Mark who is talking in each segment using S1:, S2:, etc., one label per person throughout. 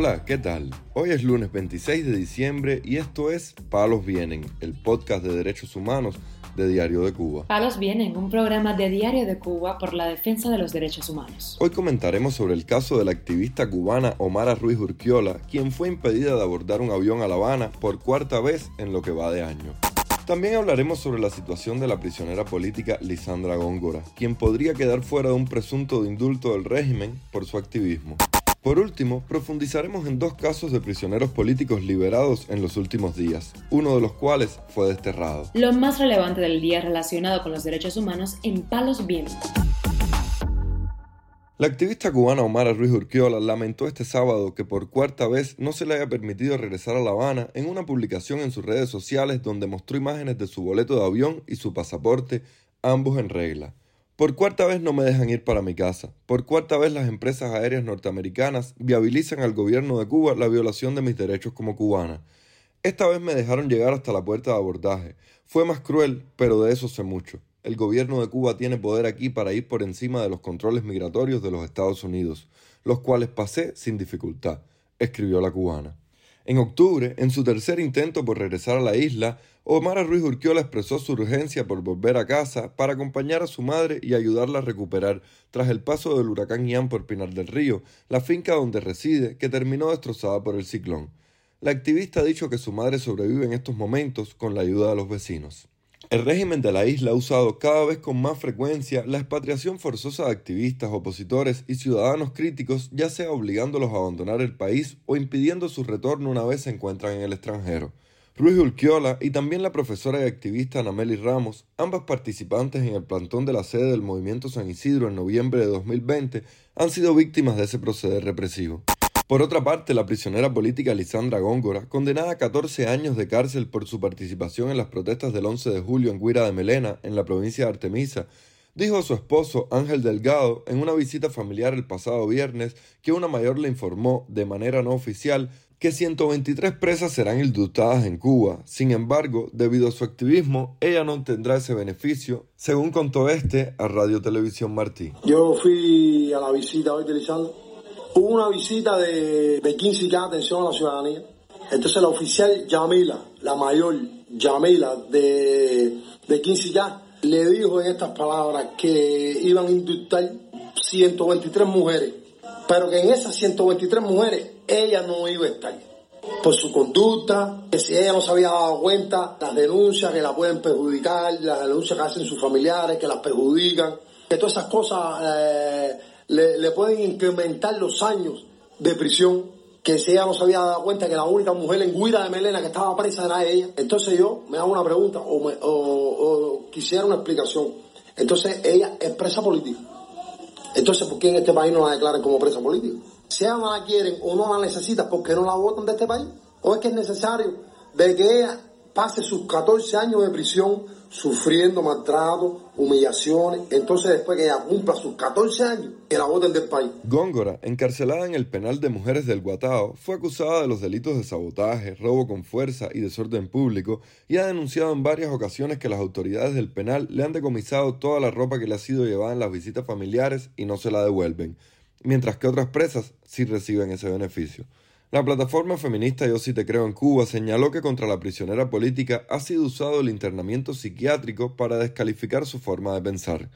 S1: Hola, ¿qué tal? Hoy es lunes 26 de diciembre y esto es Palos Vienen, el podcast de derechos humanos de Diario de Cuba.
S2: Palos Vienen, un programa de Diario de Cuba por la defensa de los derechos humanos.
S1: Hoy comentaremos sobre el caso de la activista cubana Omara Ruiz Urquiola, quien fue impedida de abordar un avión a La Habana por cuarta vez en lo que va de año. También hablaremos sobre la situación de la prisionera política Lisandra Góngora, quien podría quedar fuera de un presunto indulto del régimen por su activismo. Por último, profundizaremos en dos casos de prisioneros políticos liberados en los últimos días, uno de los cuales fue desterrado.
S2: Lo más relevante del día relacionado con los derechos humanos en Palos Vientos.
S1: La activista cubana Omar Ruiz Urquiola lamentó este sábado que por cuarta vez no se le haya permitido regresar a La Habana en una publicación en sus redes sociales donde mostró imágenes de su boleto de avión y su pasaporte, ambos en regla. Por cuarta vez no me dejan ir para mi casa. Por cuarta vez las empresas aéreas norteamericanas viabilizan al gobierno de Cuba la violación de mis derechos como cubana. Esta vez me dejaron llegar hasta la puerta de abordaje. Fue más cruel, pero de eso sé mucho el gobierno de Cuba tiene poder aquí para ir por encima de los controles migratorios de los Estados Unidos, los cuales pasé sin dificultad, escribió la cubana. En octubre, en su tercer intento por regresar a la isla, Omar Ruiz Urquiola expresó su urgencia por volver a casa para acompañar a su madre y ayudarla a recuperar tras el paso del huracán Ian por Pinar del Río, la finca donde reside, que terminó destrozada por el ciclón. La activista ha dicho que su madre sobrevive en estos momentos con la ayuda de los vecinos. El régimen de la isla ha usado cada vez con más frecuencia la expatriación forzosa de activistas, opositores y ciudadanos críticos, ya sea obligándolos a abandonar el país o impidiendo su retorno una vez se encuentran en el extranjero. Ruiz Urquiola y también la profesora y activista Anameli Ramos, ambas participantes en el plantón de la sede del Movimiento San Isidro en noviembre de 2020, han sido víctimas de ese proceder represivo. Por otra parte, la prisionera política Lisandra Góngora, condenada a 14 años de cárcel por su participación en las protestas del 11 de julio en Guira de Melena, en la provincia de Artemisa, dijo a su esposo Ángel Delgado en una visita familiar el pasado viernes que una mayor le informó de manera no oficial que 123 presas serán indultadas en Cuba. Sin embargo, debido a su activismo, ella no tendrá ese beneficio, según contó este a Radio Televisión Martí.
S3: Yo fui a la visita hoy de Lisandra Hubo una visita de, de 15K, atención a la ciudadanía. Entonces la oficial Yamila, la mayor Yamila de, de 15K, le dijo en estas palabras que iban a indultar 123 mujeres, pero que en esas 123 mujeres ella no iba a estar por su conducta, que si ella no se había dado cuenta, las denuncias que la pueden perjudicar, las denuncias que hacen sus familiares, que las perjudican, que todas esas cosas eh, le, pueden incrementar los años de prisión, que si ella no se había dado cuenta que la única mujer en Guira de Melena que estaba presa era ella. Entonces yo me hago una pregunta o, o, quisiera una explicación. Entonces ella es presa política. Entonces, ¿por qué en este país no la declaran como presa política? Si la quieren o no la necesitan, ¿por qué no la votan de este país? ¿O es que es necesario de que ella pase sus 14 años de prisión sufriendo maltrato, humillaciones. Entonces, después que ella cumpla sus 14 años, que la voten del país.
S1: Góngora, encarcelada en el penal de mujeres del Guatao, fue acusada de los delitos de sabotaje, robo con fuerza y desorden público y ha denunciado en varias ocasiones que las autoridades del penal le han decomisado toda la ropa que le ha sido llevada en las visitas familiares y no se la devuelven, mientras que otras presas sí reciben ese beneficio. La plataforma feminista Yo sí te creo en Cuba señaló que contra la prisionera política ha sido usado el internamiento psiquiátrico para descalificar su forma de pensar.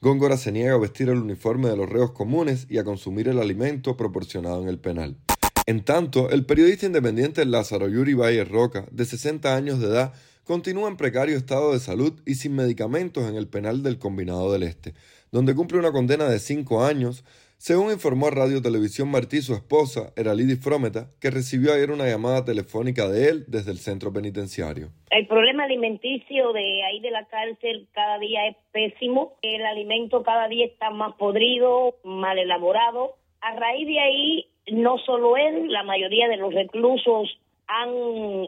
S1: Góngora se niega a vestir el uniforme de los reos comunes y a consumir el alimento proporcionado en el penal. En tanto, el periodista independiente Lázaro Yuri Valle Roca, de 60 años de edad, continúa en precario estado de salud y sin medicamentos en el penal del Combinado del Este, donde cumple una condena de 5 años según informó a Radio Televisión Martí, su esposa, Eralidis Frometa, que recibió ayer una llamada telefónica de él desde el centro penitenciario.
S4: El problema alimenticio de ahí de la cárcel cada día es pésimo. El alimento cada día está más podrido, mal elaborado. A raíz de ahí, no solo él, la mayoría de los reclusos han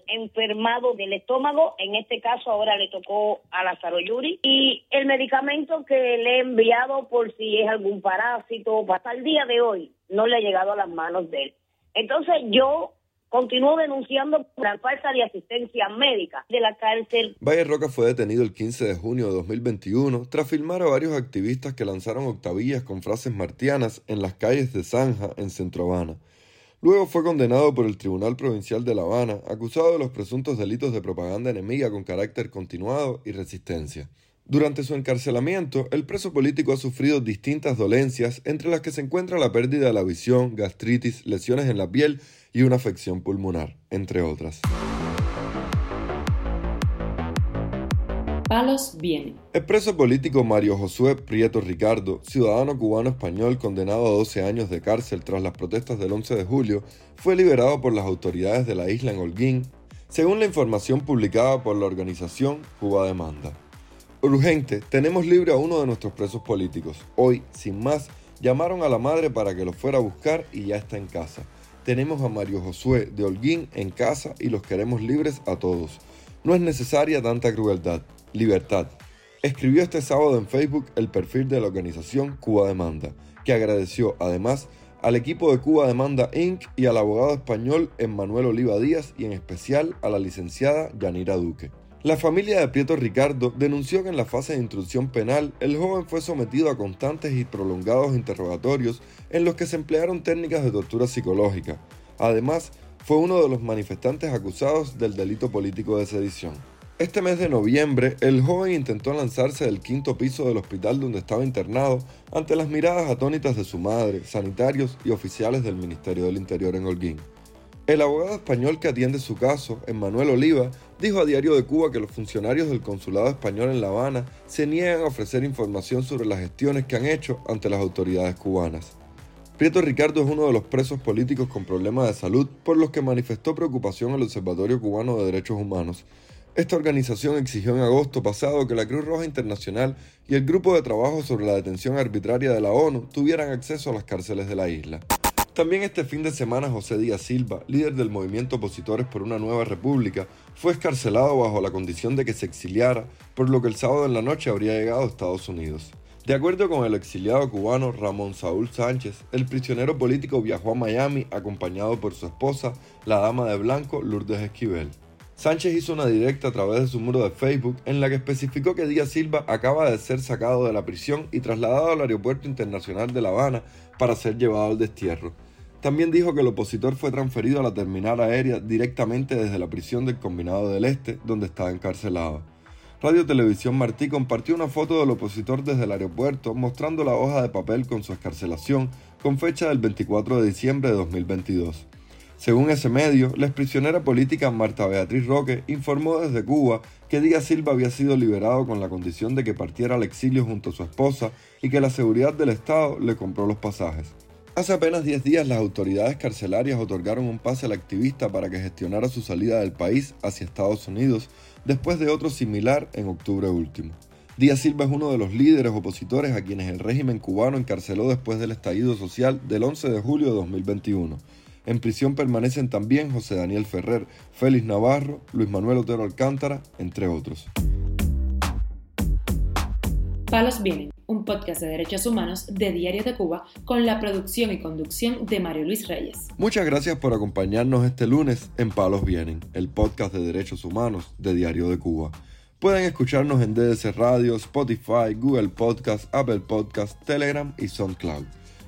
S4: enfermado del estómago, en este caso ahora le tocó a Lázaro Yuri, y el medicamento que le he enviado por si es algún parásito, hasta el día de hoy no le ha llegado a las manos de él. Entonces yo continúo denunciando la falta de asistencia médica de la cárcel.
S1: Valle Roca fue detenido el 15 de junio de 2021 tras filmar a varios activistas que lanzaron octavillas con frases martianas en las calles de Zanja, en Centro Habana. Luego fue condenado por el Tribunal Provincial de La Habana, acusado de los presuntos delitos de propaganda enemiga con carácter continuado y resistencia. Durante su encarcelamiento, el preso político ha sufrido distintas dolencias, entre las que se encuentra la pérdida de la visión, gastritis, lesiones en la piel y una afección pulmonar, entre otras.
S2: Palos vienen.
S1: El preso político Mario Josué Prieto Ricardo, ciudadano cubano español condenado a 12 años de cárcel tras las protestas del 11 de julio, fue liberado por las autoridades de la isla en Holguín, según la información publicada por la organización Cuba Demanda. Urgente, tenemos libre a uno de nuestros presos políticos. Hoy, sin más, llamaron a la madre para que lo fuera a buscar y ya está en casa. Tenemos a Mario Josué de Holguín en casa y los queremos libres a todos. No es necesaria tanta crueldad. Libertad. Escribió este sábado en Facebook el perfil de la organización Cuba Demanda, que agradeció además al equipo de Cuba Demanda Inc. y al abogado español Emmanuel Oliva Díaz y en especial a la licenciada Yanira Duque. La familia de Prieto Ricardo denunció que en la fase de instrucción penal el joven fue sometido a constantes y prolongados interrogatorios en los que se emplearon técnicas de tortura psicológica. Además, fue uno de los manifestantes acusados del delito político de sedición. Este mes de noviembre, el joven intentó lanzarse del quinto piso del hospital donde estaba internado ante las miradas atónitas de su madre, sanitarios y oficiales del Ministerio del Interior en Holguín. El abogado español que atiende su caso, Emmanuel Oliva, dijo a Diario de Cuba que los funcionarios del consulado español en La Habana se niegan a ofrecer información sobre las gestiones que han hecho ante las autoridades cubanas. Prieto Ricardo es uno de los presos políticos con problemas de salud por los que manifestó preocupación el Observatorio Cubano de Derechos Humanos, esta organización exigió en agosto pasado que la Cruz Roja Internacional y el Grupo de Trabajo sobre la Detención Arbitraria de la ONU tuvieran acceso a las cárceles de la isla. También este fin de semana José Díaz Silva, líder del movimiento Opositores por una Nueva República, fue escarcelado bajo la condición de que se exiliara, por lo que el sábado en la noche habría llegado a Estados Unidos. De acuerdo con el exiliado cubano Ramón Saúl Sánchez, el prisionero político viajó a Miami acompañado por su esposa, la dama de blanco Lourdes Esquivel. Sánchez hizo una directa a través de su muro de Facebook en la que especificó que Díaz Silva acaba de ser sacado de la prisión y trasladado al Aeropuerto Internacional de La Habana para ser llevado al destierro. También dijo que el opositor fue transferido a la terminal aérea directamente desde la prisión del Combinado del Este, donde estaba encarcelado. Radio Televisión Martí compartió una foto del opositor desde el aeropuerto mostrando la hoja de papel con su escarcelación con fecha del 24 de diciembre de 2022. Según ese medio, la exprisionera política Marta Beatriz Roque informó desde Cuba que Díaz Silva había sido liberado con la condición de que partiera al exilio junto a su esposa y que la seguridad del Estado le compró los pasajes. Hace apenas 10 días las autoridades carcelarias otorgaron un pase al activista para que gestionara su salida del país hacia Estados Unidos después de otro similar en octubre último. Díaz Silva es uno de los líderes opositores a quienes el régimen cubano encarceló después del estallido social del 11 de julio de 2021 en prisión permanecen también José Daniel Ferrer, Félix Navarro, Luis Manuel Otero Alcántara, entre otros.
S2: Palos Vienen, un podcast de derechos humanos de Diario de Cuba con la producción y conducción de Mario Luis Reyes.
S1: Muchas gracias por acompañarnos este lunes en Palos Vienen, el podcast de derechos humanos de Diario de Cuba. Pueden escucharnos en DDC Radio, Spotify, Google Podcast, Apple Podcast, Telegram y SoundCloud.